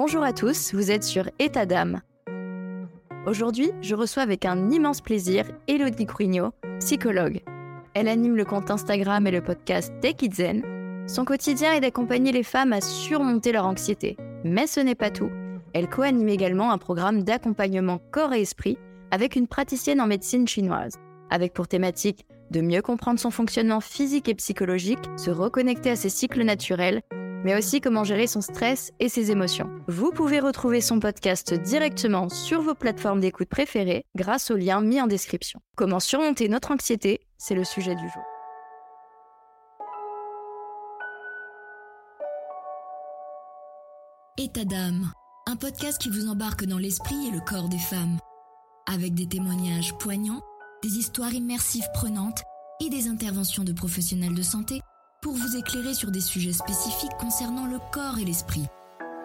Bonjour à tous, vous êtes sur État d'âme. Aujourd'hui, je reçois avec un immense plaisir Elodie Cruigno, psychologue. Elle anime le compte Instagram et le podcast Take It Zen. Son quotidien est d'accompagner les femmes à surmonter leur anxiété. Mais ce n'est pas tout. Elle co-anime également un programme d'accompagnement corps et esprit avec une praticienne en médecine chinoise, avec pour thématique de mieux comprendre son fonctionnement physique et psychologique, se reconnecter à ses cycles naturels, mais aussi comment gérer son stress et ses émotions. Vous pouvez retrouver son podcast directement sur vos plateformes d'écoute préférées grâce au lien mis en description. Comment surmonter notre anxiété, c'est le sujet du jour. État d'âme, un podcast qui vous embarque dans l'esprit et le corps des femmes, avec des témoignages poignants des histoires immersives prenantes et des interventions de professionnels de santé pour vous éclairer sur des sujets spécifiques concernant le corps et l'esprit.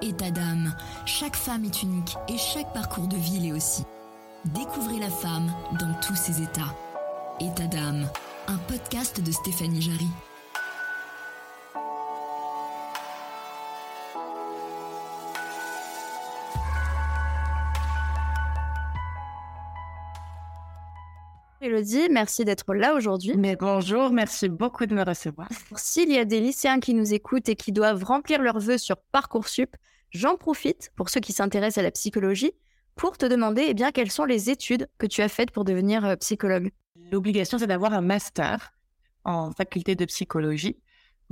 État d'âme, chaque femme est unique et chaque parcours de vie l'est aussi. Découvrez la femme dans tous ses états. État d'âme, un podcast de Stéphanie Jarry. Elodie, merci d'être là aujourd'hui. Mais bonjour, merci beaucoup de me recevoir. S'il y a des lycéens qui nous écoutent et qui doivent remplir leurs vœux sur Parcoursup, j'en profite, pour ceux qui s'intéressent à la psychologie, pour te demander eh bien, quelles sont les études que tu as faites pour devenir euh, psychologue? L'obligation, c'est d'avoir un master en faculté de psychologie.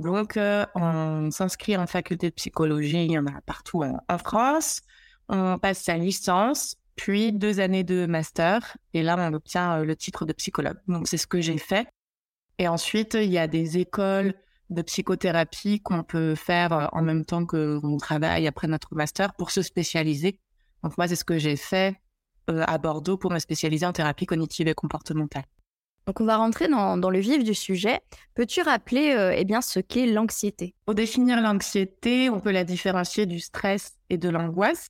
Donc, euh, on s'inscrit en faculté de psychologie, il y en a partout en France. On passe sa licence puis deux années de master, et là, on obtient euh, le titre de psychologue. Donc, c'est ce que j'ai fait. Et ensuite, il y a des écoles de psychothérapie qu'on peut faire euh, en même temps qu'on travaille après notre master pour se spécialiser. Donc, moi, c'est ce que j'ai fait euh, à Bordeaux pour me spécialiser en thérapie cognitive et comportementale. Donc, on va rentrer dans, le vif du sujet. Peux-tu rappeler eh bien, ce qu'est l'anxiété? Pour définir l'anxiété, on peut la différencier du stress et de l'angoisse.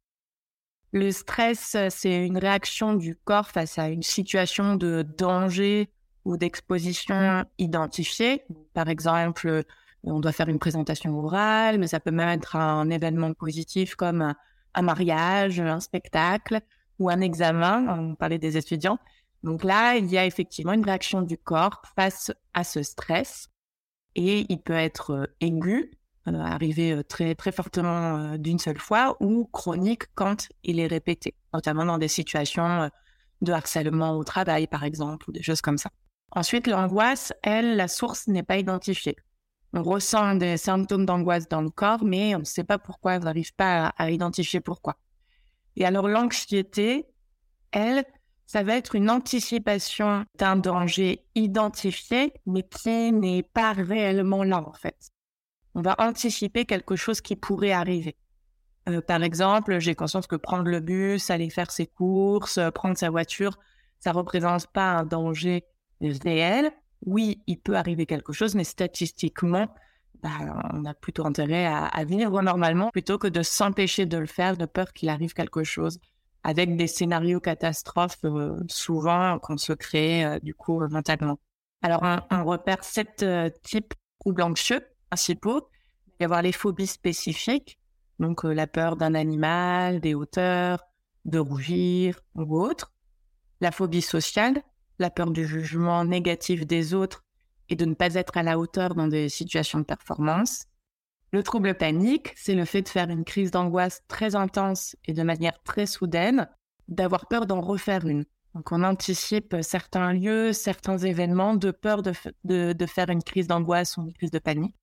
Le stress, c'est une réaction du corps face à une situation de danger ou d'exposition identifiée. Par exemple, on doit faire une présentation orale, mais ça peut même être un événement positif comme un mariage, un spectacle ou un examen. On parlait des étudiants. Donc là, il y a effectivement une réaction du corps face à ce stress et il peut être aigu, euh, arriver euh, très très fortement euh, d'une seule fois ou chronique quand il est répété, notamment dans des situations de harcèlement au travail par exemple ou des choses comme ça. Ensuite, l'angoisse, elle, la source n'est pas identifiée. On ressent des symptômes d'angoisse dans le corps, mais on ne sait pas pourquoi, on n'arrive pas à, à identifier pourquoi. Et alors l'anxiété, elle, ça va être une anticipation d'un danger identifié, mais qui n'est pas réellement là en fait on va anticiper quelque chose qui pourrait arriver. Euh, par exemple, j'ai conscience que prendre le bus, aller faire ses courses, euh, prendre sa voiture, ça représente pas un danger réel. Oui, il peut arriver quelque chose, mais statistiquement, bah, on a plutôt intérêt à, à, vivre normalement plutôt que de s'empêcher de le faire de peur qu'il arrive quelque chose, avec des scénarios catastrophes euh, souvent qu'on se crée du coup mentalement. Alors, on, repère sept types troubles anxieux principaux. Il y avoir les phobies spécifiques, donc euh, la peur d'un animal, des hauteurs, de rougir ou autre. La phobie sociale, la peur du jugement négatif des autres et de ne pas être à la hauteur dans des situations de performance. Le trouble panique, c'est le fait de faire une crise d'angoisse très intense et de manière très soudaine, d'avoir peur d'en refaire une. Donc on anticipe certains lieux, certains événements de peur de, de faire une crise d'angoisse ou une crise de panique.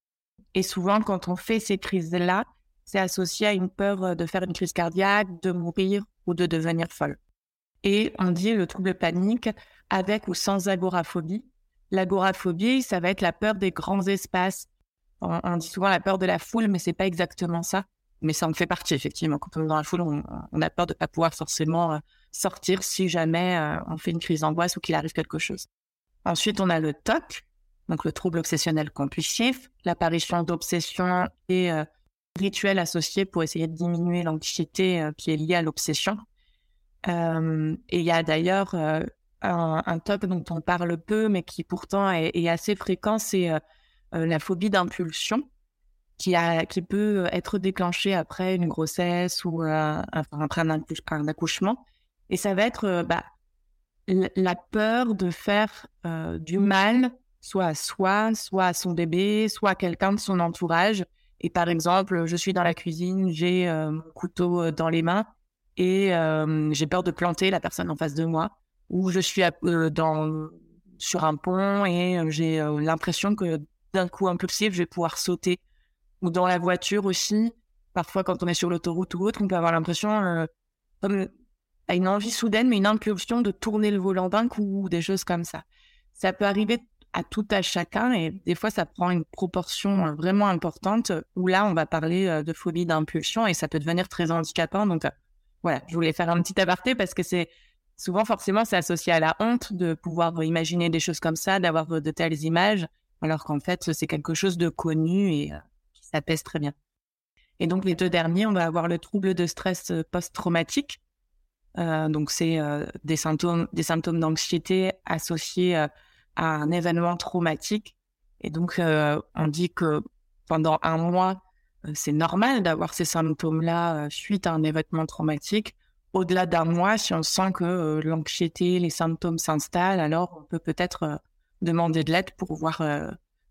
Et souvent, quand on fait ces crises-là, c'est associé à une peur euh, de faire une crise cardiaque, de mourir ou de devenir folle. Et on dit le trouble panique avec ou sans agoraphobie. L'agoraphobie, ça va être la peur des grands espaces. On, dit souvent la peur de la foule, mais c'est pas exactement ça. Mais ça en fait partie, effectivement. Quand on est dans la foule, on, a peur de pas pouvoir forcément euh, sortir si jamais euh, on fait une crise d'angoisse ou qu'il arrive quelque chose. Ensuite, on a le TOC, donc le trouble obsessionnel compulsif, l'apparition d'obsessions et euh, rituels associés pour essayer de diminuer l'anxiété euh, qui est liée à l'obsession. Euh, et il y a d'ailleurs un, un top dont on parle peu, mais qui pourtant est, assez fréquent, c'est la phobie d'impulsion. qui, qui peut être déclenché après une grossesse ou après un, accouchement. Et ça va être bah, la peur de faire du mal, soit à soi, soit à son bébé, soit à quelqu'un de son entourage. Et par exemple, je suis dans la cuisine, j'ai mon couteau dans les mains et j'ai peur de planter la personne en face de moi. Ou je suis sur un pont et j'ai l'impression que d'un coup impulsif, je vais pouvoir sauter. Ou dans la voiture aussi, parfois quand on est sur l'autoroute ou autre, on peut avoir l'impression, euh, comme une envie soudaine, mais une impulsion de tourner le volant d'un coup ou des choses comme ça. Ça peut arriver à tout à chacun et des fois ça prend une proportion euh, vraiment importante où là on va parler euh, de phobie d'impulsion et ça peut devenir très handicapant. Donc voilà, je voulais faire un petit aparté parce que c'est souvent forcément c'est associé à la honte de pouvoir imaginer des choses comme ça, d'avoir de telles images alors qu'en fait, c'est quelque chose de connu et euh, ça pèse très bien. Et donc, les deux derniers, on va avoir le trouble de stress euh, post-traumatique. Euh, donc, c'est des symptômes, des symptômes d'anxiété associés un événement traumatique. Et donc, on dit que pendant un mois, c'est normal d'avoir ces symptômes-là suite à un événement traumatique. Au-delà d'un mois, si on sent que l'anxiété, les symptômes s'installent, alors on peut peut-être demander de l'aide pour voir euh,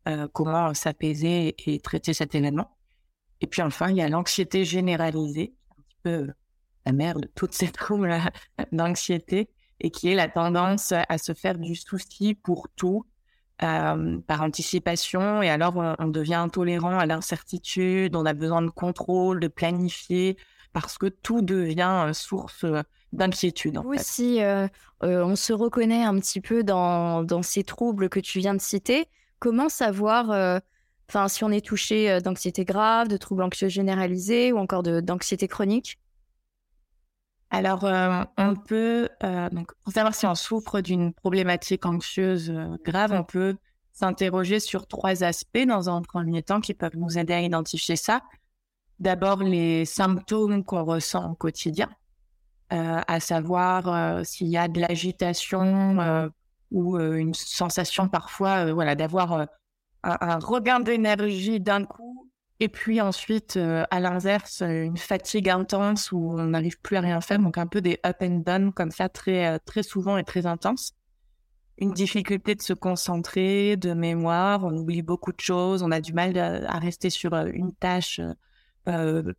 euh, comment s'apaiser et traiter cet événement. Et puis enfin, il y a l'anxiété généralisée, un petit peu euh, la mère de toutes ces troubles d'anxiété, et qui est la tendance à se faire du souci pour tout par anticipation. Et alors, on, devient intolérant à l'incertitude, on a besoin de contrôle, de planifier, parce que tout devient source d'inquiétude. Oui, si euh, euh, on se reconnaît un petit peu dans, ces troubles que tu viens de citer, comment savoir euh, enfin si on est touché d'anxiété grave, de troubles anxieux généralisés ou encore d'anxiété chronique? Alors, on peut, donc, pour savoir si on souffre d'une problématique anxieuse grave, on peut s'interroger sur trois aspects dans un premier temps qui peuvent nous aider à identifier ça. D'abord, les symptômes qu'on ressent au quotidien. Euh, à savoir euh, s'il y a de l'agitation euh, ou une sensation parfois voilà, d'avoir un, regain d'énergie d'un coup et puis ensuite, à l'inverse, une fatigue intense où on n'arrive plus à rien faire, donc un peu des up and down comme ça, très, très souvent et très intense. Une difficulté de se concentrer, de mémoire, on oublie beaucoup de choses, on a du mal à, rester sur une tâche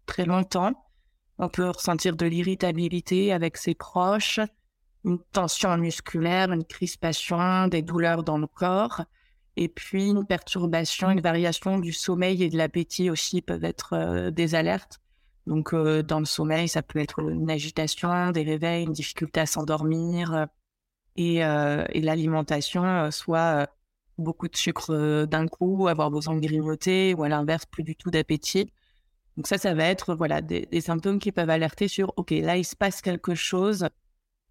très longtemps. On peut ressentir de l'irritabilité avec ses proches, une tension musculaire, une crispation, des douleurs dans le corps, et puis une perturbation, une variation du sommeil et de l'appétit aussi peuvent être euh, des alertes. Donc euh, dans le sommeil, ça peut être une agitation, des réveils, une difficulté à s'endormir, euh, et, l'alimentation, soit beaucoup de sucre d'un coup, avoir besoin de grignoter, ou à l'inverse, plus du tout d'appétit. Donc ça, ça va être voilà des, symptômes qui peuvent alerter sur OK, là il se passe quelque chose.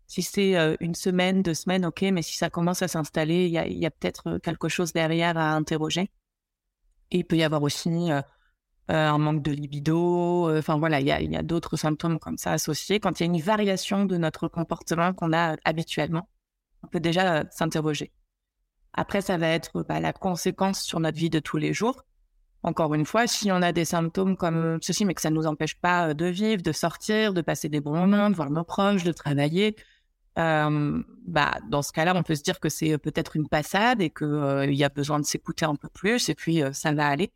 Si c'est euh, une semaine, deux semaines, OK, mais si ça commence à s'installer, il y a, peut-être euh, quelque chose derrière à interroger. Et il peut y avoir aussi euh, un manque de libido. Enfin voilà, il y a, d'autres symptômes comme ça associés. Quand il y a une variation de notre comportement qu'on a habituellement, on peut déjà s'interroger. Après, ça va être bah, la conséquence sur notre vie de tous les jours. Encore une fois, si on a des symptômes comme ceci, mais que ça ne nous empêche pas de vivre, de sortir, de passer des bons moments, de voir nos proches, de travailler, euh, bah, dans ce cas-là, on peut se dire que c'est euh, peut-être une passade et qu'il y a besoin de s'écouter un peu plus et puis ça va aller.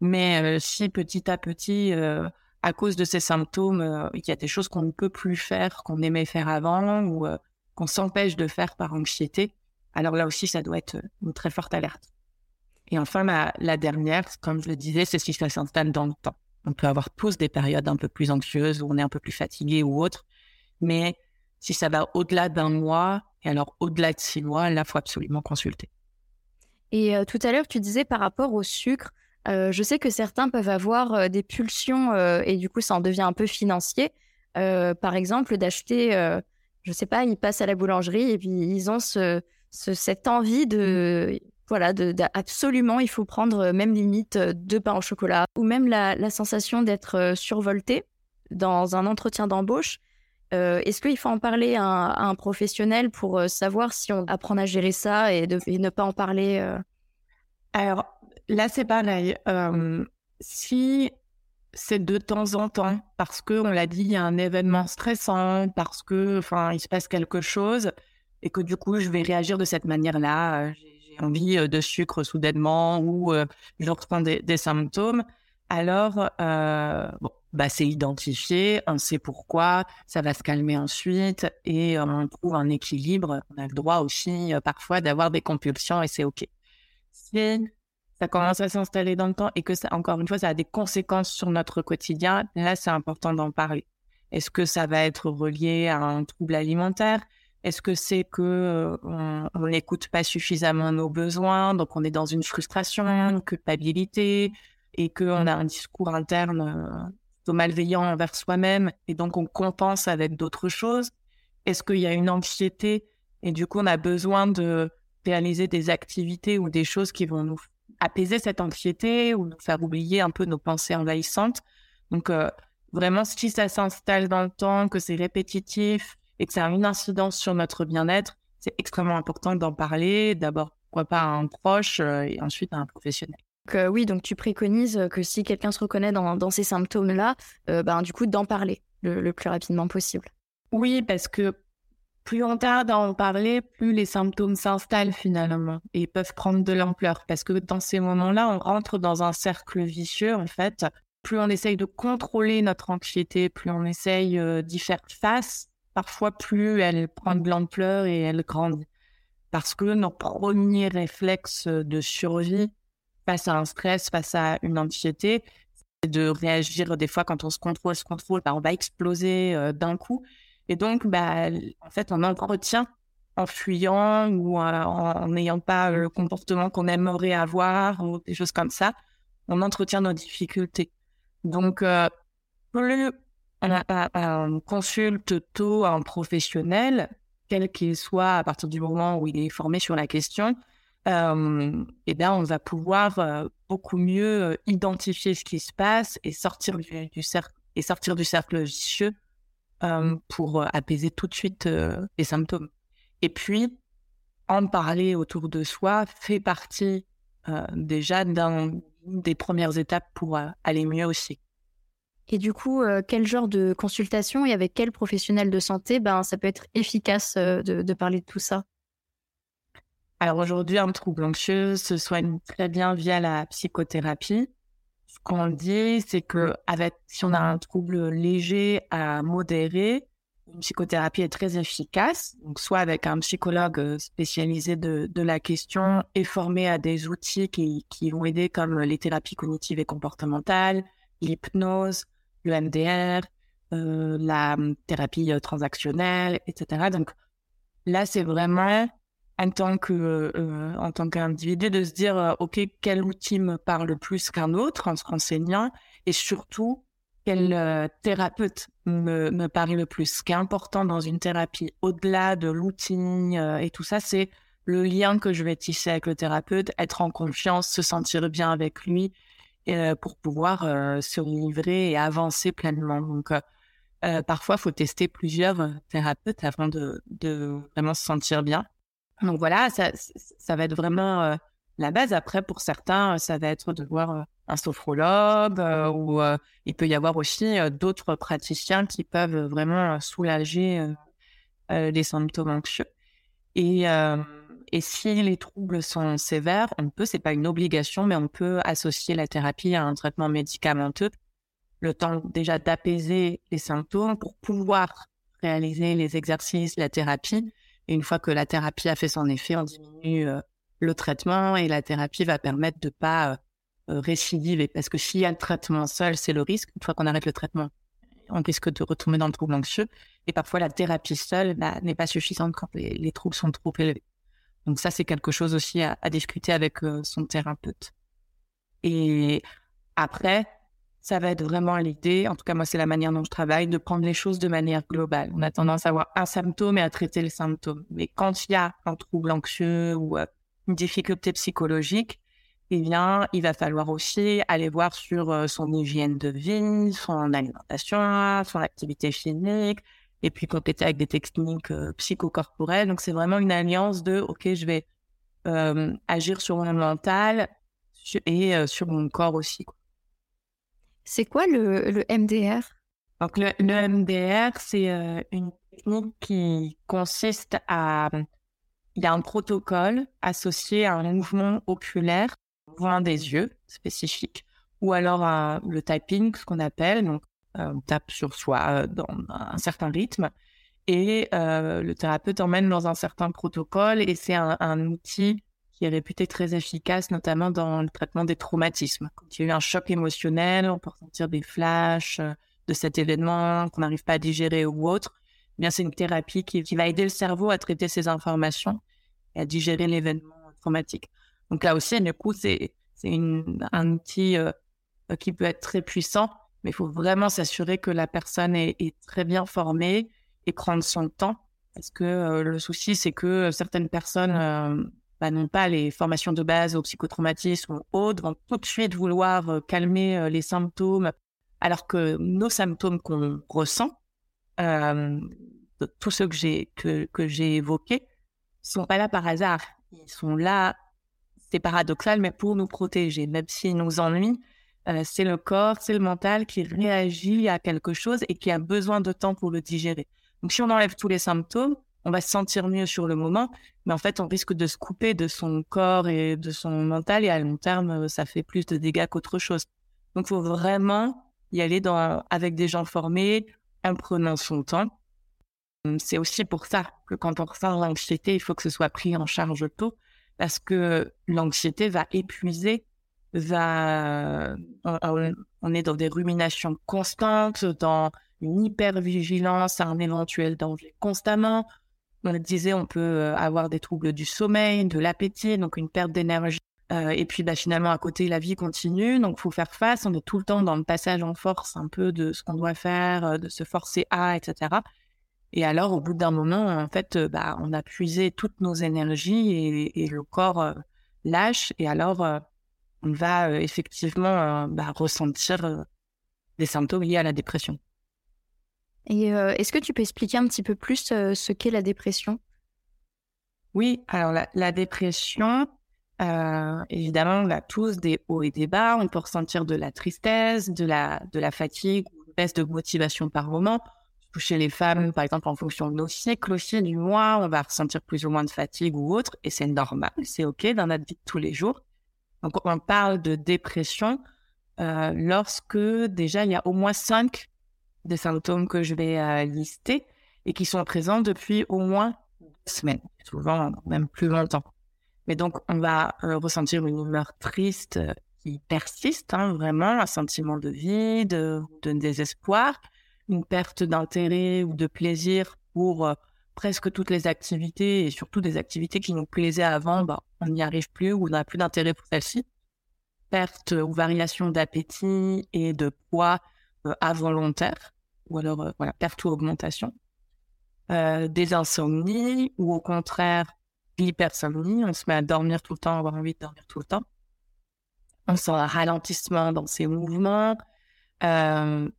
Mais si petit à petit, à cause de ces symptômes, il y a des choses qu'on ne peut plus faire, qu'on aimait faire avant ou qu'on s'empêche de faire par anxiété, alors là aussi, ça doit être une très forte alerte. Et enfin, la, dernière, comme je le disais, c'est si ça s'installe dans le temps. On peut avoir tous des périodes un peu plus anxieuses où on est un peu plus fatigué ou autre. Mais si ça va au-delà d'un mois, et alors au-delà de six mois, là, il faut absolument consulter. Et euh, tout à l'heure, tu disais par rapport au sucre, euh, je sais que certains peuvent avoir euh, des pulsions et du coup, ça en devient un peu financier. par exemple, d'acheter, je sais pas, ils passent à la boulangerie et puis ils ont ce, cette envie de voilà, de, absolument, il faut prendre même limite deux pains au chocolat, ou même la, sensation d'être survolté dans un entretien d'embauche. Est-ce qu'il faut en parler à un, professionnel pour savoir si on apprend à gérer ça et, de, ne pas en parler Alors là, c'est pareil. si c'est de temps en temps, parce que on l'a dit, il y a un événement stressant, parce que, enfin, il se passe quelque chose, et que du coup, je vais réagir de cette manière-là. J'ai envie de sucre soudainement ou je reprends des, symptômes. Alors, euh, bah, c'est identifié, on sait pourquoi, ça va se calmer ensuite et on trouve un équilibre. On a le droit aussi parfois d'avoir des compulsions et c'est OK. Si ça commence à s'installer dans le temps et que ça, encore une fois, ça a des conséquences sur notre quotidien, là, c'est important d'en parler. Est-ce que ça va être relié à un trouble alimentaire? Est-ce que c'est que on n'écoute pas suffisamment nos besoins, donc on est dans une frustration, une culpabilité, et qu'on a un discours interne euh, plutôt malveillant envers soi-même et donc on compense avec d'autres choses? Est-ce qu'il y a une anxiété et du coup on a besoin de réaliser des activités ou des choses qui vont nous apaiser cette anxiété ou nous faire oublier un peu nos pensées envahissantes? Donc euh, vraiment si ça s'installe dans le temps, que c'est répétitif et que ça a une incidence sur notre bien-être, c'est extrêmement important d'en parler, d'abord pourquoi pas à un proche euh, et ensuite à un professionnel. Euh, oui, donc tu préconises que si quelqu'un se reconnaît dans, ces symptômes-là, euh, ben, du coup, d'en parler le, plus rapidement possible. Oui, parce que plus on tarde à en parler, plus les symptômes s'installent finalement et peuvent prendre de l'ampleur. Parce que dans ces moments-là, on rentre dans un cercle vicieux, en fait. Plus on essaye de contrôler notre anxiété, plus on essaye euh, d'y faire face, parfois plus elle prend de l'ampleur et elle grandit. Parce que nos premiers réflexes de survie, face à un stress, face à une anxiété, de réagir des fois quand on se contrôle, se contrôle, bah, on va exploser euh, d'un coup. Et donc, bah, en fait, on entretient en fuyant ou en n'ayant pas le comportement qu'on aimerait avoir ou des choses comme ça, on entretient nos difficultés. Donc, euh, plus on, consulte tôt un professionnel, quel qu'il soit, à partir du moment où il est formé sur la question, euh, eh bien, on va pouvoir euh, beaucoup mieux identifier ce qui se passe et sortir du, cercle et sortir du cercle vicieux pour apaiser tout de suite les symptômes. Et puis, en parler autour de soi fait partie déjà d'un des premières étapes pour aller mieux aussi. Et du coup, quel genre de consultation et avec quel professionnel de santé, ben, ça peut être efficace de parler de tout ça? Alors aujourd'hui, un trouble anxieux se soigne très bien via la psychothérapie. Ce qu'on dit, c'est que avec, si on a un trouble léger à modéré, une psychothérapie est très efficace. Donc, soit avec un psychologue euh, spécialisé de, de la question et formé à des outils qui, qui vont aider comme les thérapies cognitives et comportementales, l'hypnose, le MDR, euh, la thérapie euh, transactionnelle, etc. Donc, là, c'est vraiment en tant que euh, en tant qu'individu de se dire euh, ok quel outil me parle plus qu'un autre en se renseignant et surtout quel euh, thérapeute me, me parle le plus? Ce qui est important dans une thérapie, au-delà de l'outil et tout ça, c'est le lien que je vais tisser avec le thérapeute, être en confiance, se sentir bien avec lui pour pouvoir se livrer et avancer pleinement. Donc parfois, il faut tester plusieurs thérapeutes avant de, de vraiment se sentir bien. Donc voilà, ça, ça va être vraiment euh, la base. Après, pour certains, ça va être de voir euh, un sophrologue euh, ou il peut y avoir aussi d'autres praticiens qui peuvent vraiment soulager les symptômes anxieux. Et, et si les troubles sont sévères, on peut, c'est pas une obligation, mais on peut associer la thérapie à un traitement médicamenteux, le temps déjà d'apaiser les symptômes pour pouvoir réaliser les exercices, la thérapie et une fois que la thérapie a fait son effet, on diminue euh, le traitement et la thérapie va permettre de pas euh, euh, récidiver. Parce que s'il y a le traitement seul, c'est le risque. Une fois qu'on arrête le traitement, on risque de retomber dans le trouble anxieux. Et parfois, la thérapie seule n'est pas suffisante quand les, troubles sont trop élevés. Donc ça, c'est quelque chose aussi à discuter avec son thérapeute. Et après, ça va être vraiment l'idée, en tout cas moi c'est la manière dont je travaille, de prendre les choses de manière globale. On a tendance à avoir un symptôme et à traiter le symptôme. Mais quand il y a un trouble anxieux ou euh, une difficulté psychologique, eh bien, il va falloir aussi aller voir sur euh, son hygiène de vie, son alimentation, son activité physique, et puis compléter avec des techniques euh, psychocorporelles. Donc, c'est vraiment une alliance de, OK, je vais agir sur mon mental et sur mon corps aussi. C'est quoi le, MDR Donc le, MDR, c'est euh, une technique qui consiste à... Il y a un protocole associé à un mouvement oculaire, mouvement des yeux spécifique, ou alors le typing, ce qu'on appelle. Donc euh, on tape sur soi euh, dans un certain rythme et le thérapeute emmène dans un certain protocole et c'est un outil qui est réputé très efficace, notamment dans le traitement des traumatismes. Quand il y a eu un choc émotionnel, on peut ressentir des flashs euh, de cet événement qu'on n'arrive pas à digérer ou autre. Eh bien, c'est une thérapie qui, va aider le cerveau à traiter ces informations et à digérer l'événement traumatique. Donc là aussi, du coup, c'est un outil euh, qui peut être très puissant, mais il faut vraiment s'assurer que la personne est, très bien formée et prendre son temps. Parce que euh, le souci, c'est que certaines personnes bah, pas les formations de base au psychotraumatisme ou autres, vont tout de suite vouloir euh, calmer euh, les symptômes, alors que nos symptômes qu'on ressent, euh, tous ceux que j'ai que, que j'ai évoqués, sont pas là par hasard. Ils sont là, c'est paradoxal, mais pour nous protéger, même s'ils nous ennuient. C'est le corps, c'est le mental qui réagit à quelque chose et qui a besoin de temps pour le digérer. Donc, si on enlève tous les symptômes, on va se sentir mieux sur le moment, mais en fait, on risque de se couper de son corps et de son mental, et à long terme, euh, ça fait plus de dégâts qu'autre chose. Donc, il faut vraiment y aller dans, avec des gens formés, en prenant son temps. Hum, c'est aussi pour ça que quand on ressent l'anxiété, il faut que ce soit pris en charge tôt, parce que l'anxiété va épuiser, va, on est dans des ruminations constantes, dans une hypervigilance à un éventuel danger constamment on disait, on peut euh, avoir des troubles du sommeil, de l'appétit, donc une perte d'énergie. Euh, et puis bah, finalement, à côté, la vie continue, donc faut faire face. On est tout le temps dans le passage en force un peu de ce qu'on doit faire, euh, de se forcer à, etc. Et alors, au bout d'un moment, en fait, bah, on a puisé toutes nos énergies et, le corps lâche. Et alors, on va effectivement bah, ressentir des symptômes liés à la dépression. Et euh, est-ce que tu peux expliquer un petit peu plus euh, ce qu'est la dépression? Oui, alors la, dépression, euh, évidemment, on a tous des hauts et des bas. On peut ressentir de la tristesse, de la, de la fatigue, une baisse de motivation par moment. Chez les femmes, par exemple, en fonction de nos cycles aussi du mois, on va ressentir plus ou moins de fatigue ou autre, et c'est normal, c'est OK dans notre vie de tous les jours. Donc, on parle de dépression lorsque déjà il y a au moins cinq des symptômes que je vais euh, lister et qui sont présents depuis au moins deux semaines, souvent même plus longtemps. Mais donc, on va euh, ressentir une humeur triste euh, qui persiste, hein, vraiment, un sentiment de vide, de, désespoir, une perte d'intérêt ou de plaisir pour presque toutes les activités et surtout des activités qui nous plaisaient avant, bah, on n'y arrive plus ou on n'a plus d'intérêt pour celles-ci. Perte ou variation d'appétit et de poids involontaire ou alors euh, voilà, perte ou augmentation. Euh, des insomnies ou au contraire l'hypersomnie, on se met à dormir tout le temps, avoir envie de dormir tout le temps. On sent un ralentissement dans ses mouvements, euh,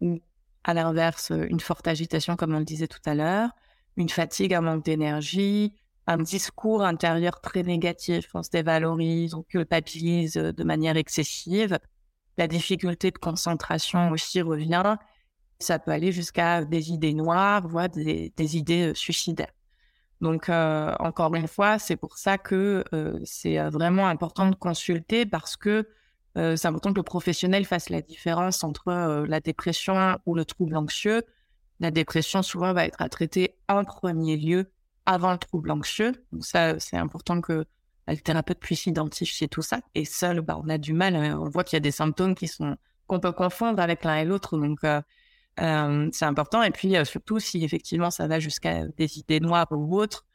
ou à l'inverse, une forte agitation, comme on le disait tout à l'heure, une fatigue, un manque d'énergie, un discours intérieur très négatif, on se dévalorise, on culpabilise de manière excessive. La difficulté de concentration aussi revient ça peut aller jusqu'à des idées noires, voire des, idées euh, suicidaires. Donc, euh, encore une fois, c'est pour ça que euh, c'est vraiment important de consulter parce que c'est important que le professionnel fasse la différence entre la dépression ou le trouble anxieux. La dépression, souvent, va être à traiter en premier lieu avant le trouble anxieux. Donc, ça, c'est important que le thérapeute puisse identifier tout ça. Et seul, bah, on a du mal. Hein. On voit qu'il y a des symptômes qui sont qu'on peut confondre avec l'un et l'autre. Donc, euh, c'est important. Et puis, euh, surtout, si effectivement ça va jusqu'à des idées noires ou autres,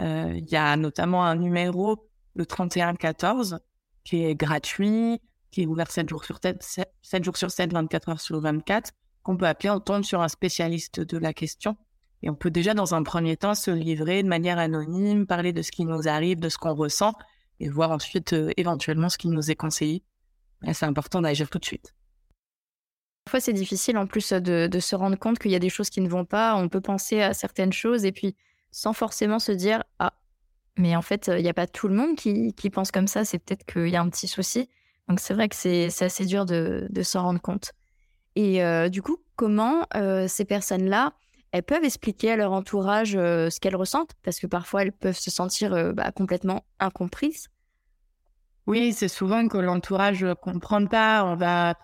euh, il y a notamment un numéro, le 3114, qui est gratuit, qui est ouvert 7 jours sur 7, 7, jours sur 7, 24 heures sur 24, qu'on peut appeler. On tombe sur un spécialiste de la question. Et on peut déjà, dans un premier temps, se livrer de manière anonyme, parler de ce qui nous arrive, de ce qu'on ressent, et voir ensuite éventuellement ce qui nous est conseillé. C'est important d'agir tout de suite. Parfois, c'est difficile en plus de, se rendre compte qu'il y a des choses qui ne vont pas. On peut penser à certaines choses et puis sans forcément se dire Ah, mais en fait, il n'y a pas tout le monde qui, pense comme ça. C'est peut-être qu'il y a un petit souci. Donc c'est vrai que c'est assez dur de, de s'en rendre compte. Et euh, du coup, comment euh, ces personnes-là, elles peuvent expliquer à leur entourage euh, ce qu'elles ressentent Parce que parfois, elles peuvent se sentir bah, complètement incomprises. Oui, c'est souvent que l'entourage ne comprend pas. On va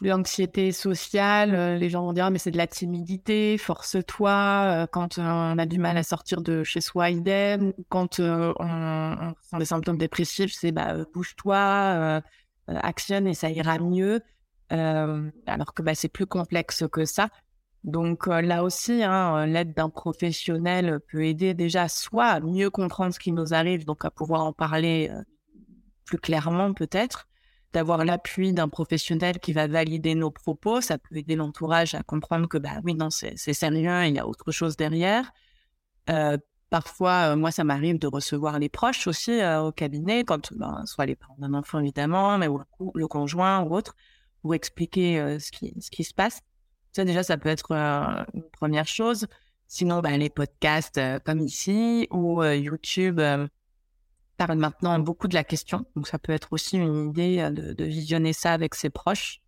l'anxiété sociale, les gens vont dire «Ah, mais c'est de la timidité, force-toi. Quand on a du mal à sortir de chez soi, idem. Quand on, on sent des symptômes dépressifs, c'est bah, bouge-toi, actionne et ça ira mieux. Euh, alors que bah, c'est plus complexe que ça. Donc euh, là aussi, hein, l'aide d'un professionnel peut aider déjà soit à mieux comprendre ce qui nous arrive, donc à pouvoir en parler euh, plus clairement peut-être, d'avoir l'appui d'un professionnel qui va valider nos propos, ça peut aider l'entourage à comprendre que bah oui non c'est sérieux, il y a autre chose derrière. parfois, moi ça m'arrive de recevoir les proches aussi au cabinet, quand ben, soit les parents d'un enfant évidemment, mais ou le conjoint ou autre pour expliquer ce qui se passe. Ça, déjà, ça peut être une première chose. Sinon, ben, les podcasts comme ici ou YouTube parlent maintenant beaucoup de la question. Donc, ça peut être aussi une idée de, visionner ça avec ses proches.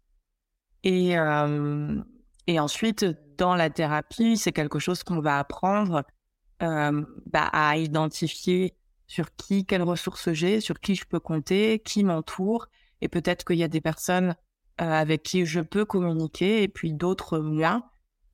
Et, et ensuite, dans la thérapie, c'est quelque chose qu'on va apprendre bah, à identifier sur qui, quelles ressources j'ai, sur qui je peux compter, qui m'entoure. Et peut-être qu'il y a des personnes euh, avec qui je peux communiquer et puis d'autres moins.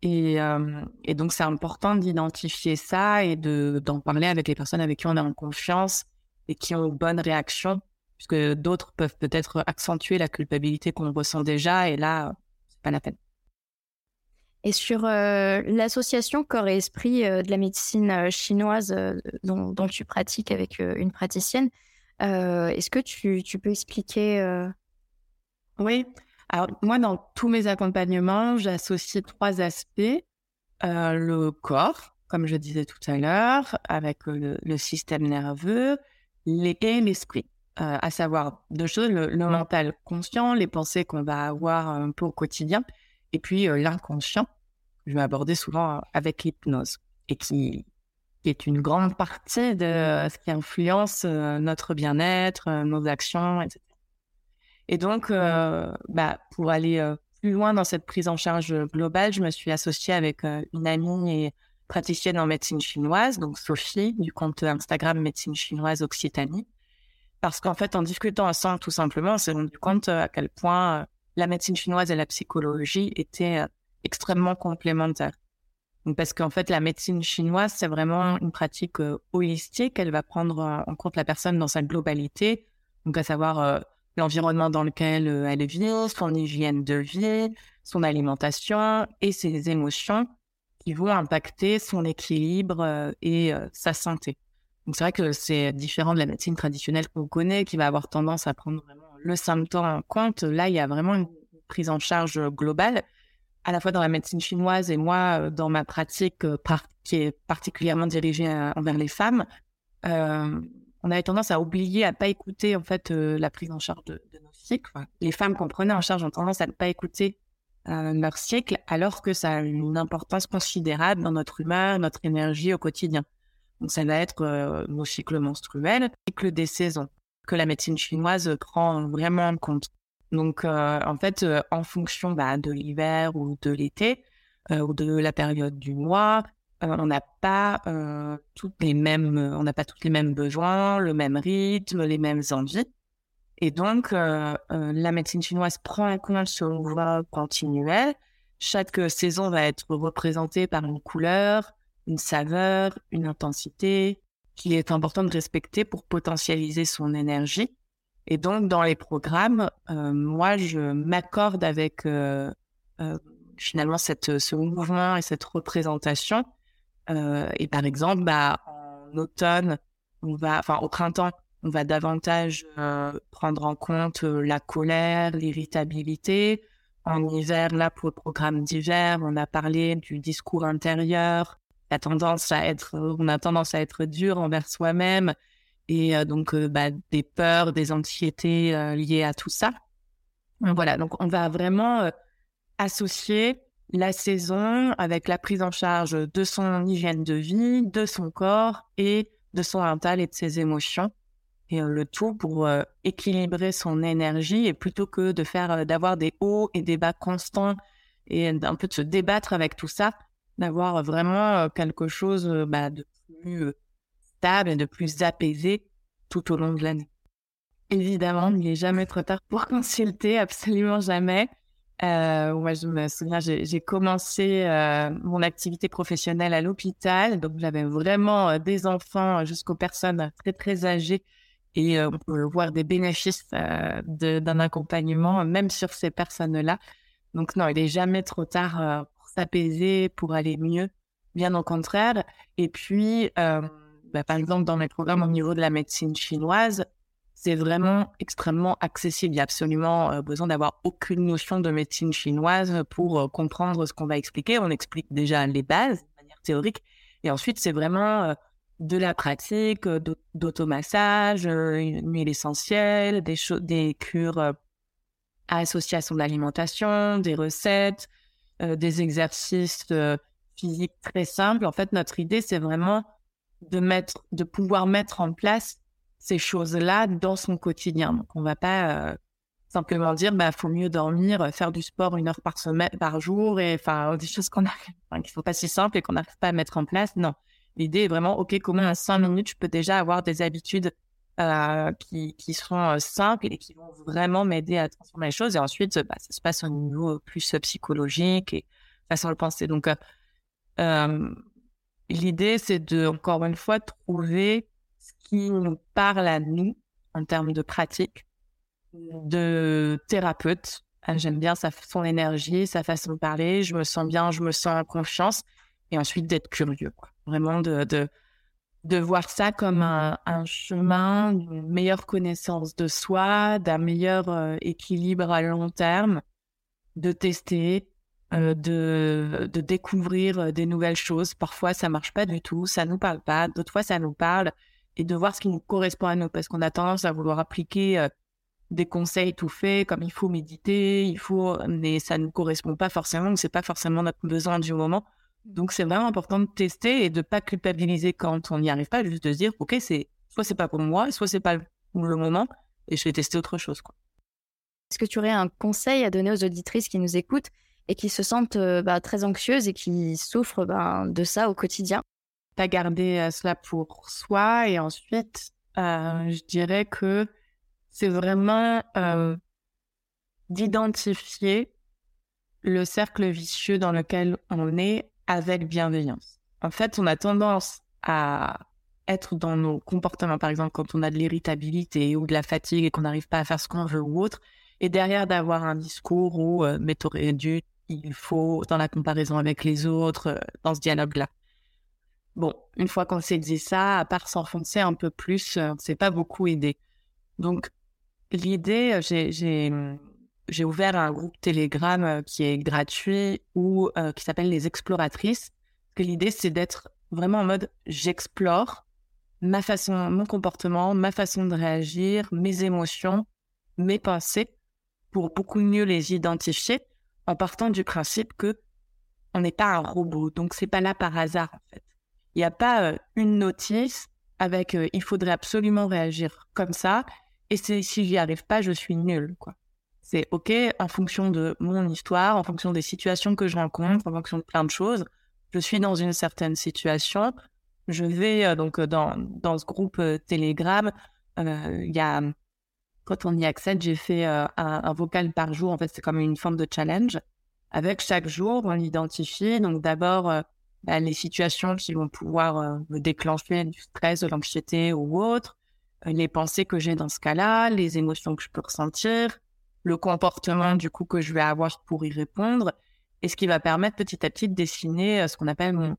Et, euh, et donc, c'est important d'identifier ça et de, d'en parler avec les personnes avec qui on est en confiance et qui ont une bonne réaction, puisque d'autres peuvent peut-être accentuer la culpabilité qu'on ressent déjà, et là, c'est pas la peine. Et sur euh, l'association corps et esprit de la médecine chinoise dont, dont, tu pratiques avec une praticienne, est-ce que tu, tu, peux expliquer Oui, alors, moi, dans tous mes accompagnements, j'associe trois aspects. Euh, le corps, comme je disais tout à l'heure, avec le, système nerveux, les, et l'esprit. Euh, à savoir deux choses, le, mental conscient, les pensées qu'on va avoir un peu au quotidien, et puis euh, l'inconscient, je vais aborder souvent avec l'hypnose, et qui, qui, est une grande partie de ce qui influence notre bien-être, nos actions, etc. Et donc, euh, bah, pour aller euh, plus loin dans cette prise en charge globale, je me suis associée avec euh, une amie et praticienne en médecine chinoise, donc Sophie, du compte Instagram Médecine chinoise Occitanie. Parce qu'en fait, en discutant ensemble, tout simplement, on s'est rendu compte à quel point la médecine chinoise et la psychologie étaient extrêmement complémentaires. parce qu'en fait, la médecine chinoise, c'est vraiment une pratique holistique. Elle va prendre en compte la personne dans sa globalité, donc à savoir l'environnement dans lequel euh, elle vit, son hygiène de vie, son alimentation et ses émotions qui vont impacter son équilibre euh, et euh, sa santé. Donc c'est vrai que c'est différent de la médecine traditionnelle qu'on connaît, qui va avoir tendance à prendre vraiment le symptôme en compte. Là, il y a vraiment une prise en charge globale, à la fois dans la médecine chinoise et moi, dans ma pratique qui est particulièrement dirigée envers les femmes on avait tendance à oublier, à pas écouter en fait euh, la prise en charge de, nos cycles. les femmes qu'on prenait en charge ont tendance à ne pas écouter euh, leur cycle, alors que ça a une importance considérable dans notre humeur, notre énergie au quotidien. Donc ça va être euh, nos cycles menstruels, le cycle des saisons, que la médecine chinoise prend vraiment en compte. Donc en fait, en fonction bah, de l'hiver ou de l'été, ou de la période du mois, euh, on n'a pas euh, toutes les mêmes, on n'a pas tous les mêmes besoins, le même rythme, les mêmes envies. Et donc, euh, la médecine chinoise prend en compte ce mouvement continuel. Chaque saison va être représentée par une couleur, une saveur, une intensité qu'il est important de respecter pour potentialiser son énergie. Et donc, dans les programmes, moi, je m'accorde avec finalement cette, ce mouvement et cette représentation euh, et par exemple, bah, en automne, on va, enfin au printemps, on va davantage euh, prendre en compte euh, la colère, l'irritabilité. En hiver, là, pour le programme d'hiver, on a parlé du discours intérieur. La tendance à être, on a tendance à être dur envers soi-même et donc bah, des peurs, des anxiétés liées à tout ça. Voilà, donc on va vraiment associer la saison avec la prise en charge de son hygiène de vie, de son corps et de son mental et de ses émotions. Et le tout pour équilibrer son énergie et plutôt que de faire d'avoir des hauts et des bas constants et d'un peu de se débattre avec tout ça, d'avoir vraiment quelque chose bah, de plus stable et de plus apaisé tout au long de l'année. Évidemment, il n'est jamais trop tard pour consulter, absolument jamais. Euh, moi, je me souviens, j'ai commencé euh, mon activité professionnelle à l'hôpital, donc j'avais vraiment euh, des enfants jusqu'aux personnes très très âgées et on peut voir des bénéfices d'un accompagnement, même sur ces personnes-là. Donc non, il n'est jamais trop tard pour s'apaiser, pour aller mieux, bien au contraire. Et puis, bah, par exemple, dans mes programmes au niveau de la médecine chinoise, c'est vraiment extrêmement accessible. Il y a absolument euh, besoin d'avoir aucune notion de médecine chinoise pour euh, comprendre ce qu'on va expliquer. On explique déjà les bases de manière théorique. Et ensuite, c'est vraiment euh, de la pratique, d'automassage, une huile essentielle, des, des cures associées à son alimentation, des recettes, des exercices physiques très simples. En fait, notre idée, c'est vraiment de mettre, de pouvoir mettre en place ces choses-là dans son quotidien. Donc, on va pas euh, simplement dire, bah, faut mieux dormir, euh, faire du sport une heure par semaine, par jour, et enfin, des choses qu'on a, qui sont pas si simples et qu'on n'arrive pas à mettre en place. Non. L'idée est vraiment, OK, comment à cinq minutes, je peux déjà avoir des habitudes euh, qui, qui sont simples et qui vont vraiment m'aider à transformer les choses. Et ensuite, bah, ça se passe au niveau plus psychologique et façon de penser. Donc, l'idée, c'est de, encore une fois, trouver qui nous parle à nous en termes de pratique, de thérapeute. Ah, j'aime bien sa, son énergie, sa façon de parler. Je me sens bien, je me sens en confiance. Et ensuite, d'être curieux. Vraiment de, de, de, voir ça comme un, un chemin d'une meilleure connaissance de soi, d'un meilleur euh, équilibre à long terme, de tester, euh, de, de découvrir euh, des nouvelles choses. Parfois, ça marche pas du tout, ça nous parle pas. D'autres fois, ça nous parle et de voir ce qui nous correspond à nous parce qu'on a tendance à vouloir appliquer euh, des conseils tout faits comme il faut méditer, il faut, mais ça ne correspond pas forcément, c'est pas forcément notre besoin du moment. Donc c'est vraiment important de tester et de pas culpabiliser quand on n'y arrive pas, juste de se dire ok c'est soit c'est pas pour moi, soit c'est pas le moment et je vais tester autre chose quoi. Est-ce que tu aurais un conseil à donner aux auditrices qui nous écoutent et qui se sentent euh, bah, très anxieuses et qui souffrent ben, de ça au quotidien? Pas garder euh, cela pour soi. Et ensuite, euh, je dirais que c'est vraiment euh, d'identifier le cercle vicieux dans lequel on est avec bienveillance. En fait, on a tendance à être dans nos comportements, par exemple, quand on a de l'irritabilité ou de la fatigue et qu'on n'arrive pas à faire ce qu'on veut ou autre, et derrière d'avoir un discours où euh, mais t'aurais dû, il faut, dans la comparaison avec les autres, dans ce dialogue-là. Bon, une fois qu'on s'est dit ça, à part s'enfoncer un peu plus, euh, c'est pas beaucoup aidé. Donc, l'idée, euh, j'ai, mmh, j'ai, ouvert un groupe Telegram euh, qui est gratuit ou qui s'appelle les exploratrices. Que l'idée, c'est d'être vraiment en mode j'explore ma façon, mon comportement, ma façon de réagir, mes émotions, mes pensées, pour beaucoup mieux les identifier, en partant du principe que on n'est pas un robot, donc c'est pas là par hasard en fait. Il n'y a pas une notice avec il faudrait absolument réagir comme ça. Et si j'y arrive pas, je suis nul. Quoi. C'est OK en fonction de mon histoire, en fonction des situations que je rencontre, en fonction de plein de choses. Je suis dans une certaine situation. Je vais donc dans, dans ce groupe Telegram. Il y a, quand on y accède, j'ai fait un, un, vocal par jour. En fait, c'est comme une forme de challenge. Avec chaque jour, on identifie. Donc d'abord bah, les situations qui vont pouvoir euh, me déclencher du stress, de l'anxiété ou autre, euh, les pensées que j'ai dans ce cas-là, les émotions que je peux ressentir, le comportement du coup que je vais avoir pour y répondre, et ce qui va permettre petit à petit de dessiner euh, ce qu'on appelle mon,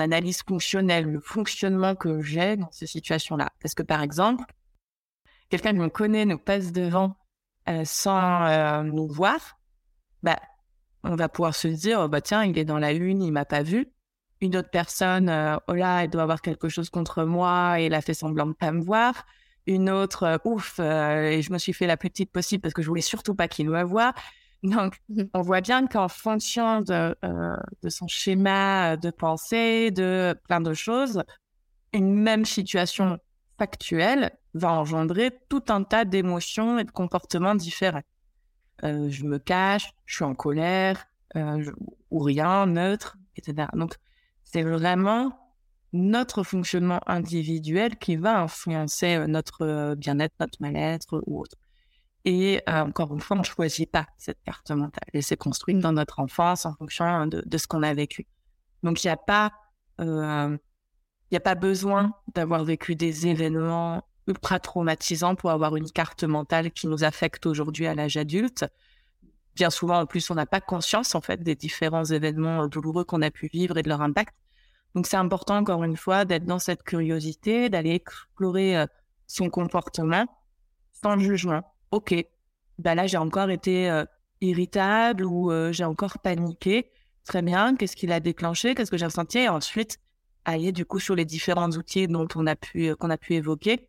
analyse fonctionnelle, le fonctionnement que j'ai dans ces situations-là. Parce que par exemple, quelqu'un qui me connaît nous passe devant sans nous voir, bah, on va pouvoir se dire, oh, bah tiens, il est dans la lune, il m'a pas vu. Une autre personne, euh, oh là, elle doit avoir quelque chose contre moi et elle a fait semblant de pas me voir. Une autre, euh, ouf, euh, et je me suis fait la plus petite possible parce que je voulais surtout pas qu'il me voie. Donc, mmh. on voit bien qu'en fonction de, de son schéma de pensée, de plein de choses, une même situation factuelle va engendrer tout un tas d'émotions et de comportements différents. Euh, je me cache, je suis en colère, euh, ou rien, neutre, etc. Donc, c'est vraiment notre fonctionnement individuel qui va influencer euh, notre bien-être, notre mal-être ou autre. Et encore une fois, on ne choisit pas cette carte mentale. Elle s'est construite dans notre enfance en fonction de, de ce qu'on a vécu. Donc, il n'y a pas, il n'y a pas besoin d'avoir vécu des événements ultra traumatisant pour avoir une carte mentale qui nous affecte aujourd'hui à l'âge adulte. Bien souvent, en plus, on n'a pas conscience, en fait, des différents événements douloureux qu'on a pu vivre et de leur impact. Donc, c'est important, encore une fois, d'être dans cette curiosité, d'aller explorer euh, son comportement sans jugement. OK, ben là, j'ai encore été euh, irritable ou euh, j'ai encore paniqué. Très bien, qu'est-ce qui l'a déclenché? Qu'est-ce que j'ai ressenti? Et ensuite, aller du coup sur les différents outils dont on a pu, qu'on a pu évoquer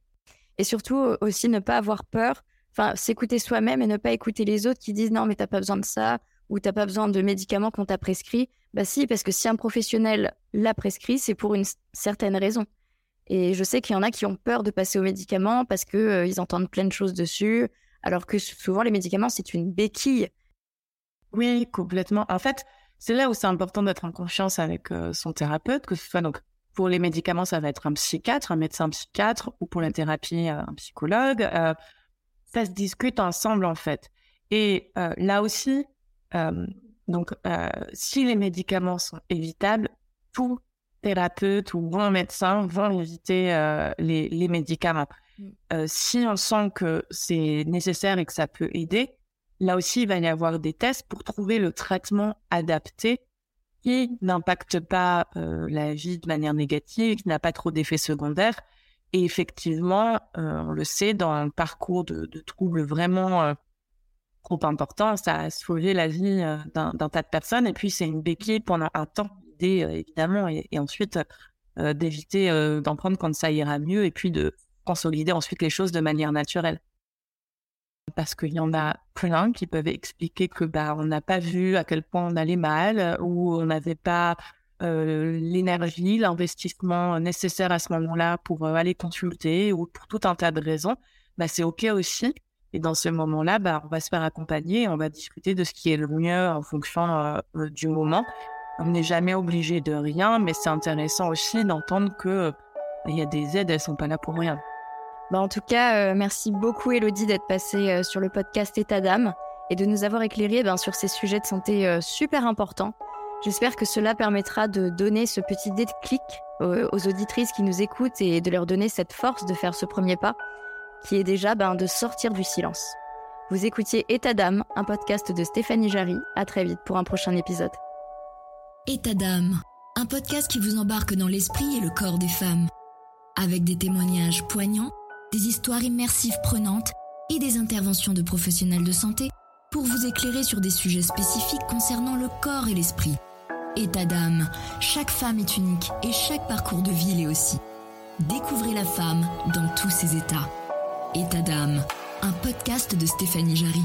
et surtout aussi ne pas avoir peur, enfin s'écouter soi-même et ne pas écouter les autres qui disent non mais t'as pas besoin de ça ou t'as pas besoin de médicaments qu'on t'a prescrit. Bah si, parce que si un professionnel l'a prescrit, c'est pour une certaine raison. Et je sais qu'il y en a qui ont peur de passer aux médicaments parce que euh, ils entendent plein de choses dessus, alors que souvent les médicaments c'est une béquille. Oui, complètement. En fait, c'est là où c'est important d'être en confiance avec euh, son thérapeute, que ce soit donc pour les médicaments, ça va être un psychiatre, un médecin psychiatre, ou pour la thérapie, euh, un psychologue. Euh, ça se discute ensemble, en fait. Et euh, là aussi, donc, si les médicaments sont évitables, tout thérapeute ou bon médecin vont éviter les, les, médicaments. Mm. si on sent que c'est nécessaire et que ça peut aider, là aussi, il va y avoir des tests pour trouver le traitement adapté qui n'impacte pas euh, la vie de manière négative, qui n'a pas trop d'effets secondaires. Et effectivement, euh, on le sait, dans un parcours de, troubles vraiment euh, trop importants, ça a sauvé la vie d'un tas de personnes. Et puis, c'est une béquille pendant un temps, évidemment, et ensuite d'éviter d'en prendre quand ça ira mieux, et puis de consolider ensuite les choses de manière naturelle parce qu'il y en a plein qui peuvent expliquer que bah on n'a pas vu à quel point on allait mal ou on n'avait pas euh, l'énergie, l'investissement nécessaire à ce moment-là pour euh, aller consulter ou pour tout un tas de raisons, bah c'est ok aussi. Et dans ce moment-là, bah on va se faire accompagner, on va discuter de ce qui est le mieux en fonction euh, du moment. On n'est jamais obligé de rien, mais c'est intéressant aussi d'entendre que il y a des aides, elles sont pas là pour rien. Bah, en tout cas, euh, merci beaucoup Elodie d'être passée euh, sur le podcast État d'âme et de nous avoir éclairé ben, sur ces sujets de santé euh, super importants. J'espère que cela permettra de donner ce petit déclic aux auditrices qui nous écoutent et de leur donner cette force de faire ce premier pas, qui est déjà ben, de sortir du silence. Vous écoutiez État d'âme, un podcast de Stéphanie Jarry. À très vite pour un prochain épisode. État d'âme, un podcast qui vous embarque dans l'esprit et le corps des femmes, avec des témoignages poignants des histoires immersives prenantes et des interventions de professionnels de santé pour vous éclairer sur des sujets spécifiques concernant le corps et l'esprit. État d'âme, chaque femme est unique et chaque parcours de vie l'est aussi. Découvrez la femme dans tous ses états. État d'âme, un podcast de Stéphanie Jarry.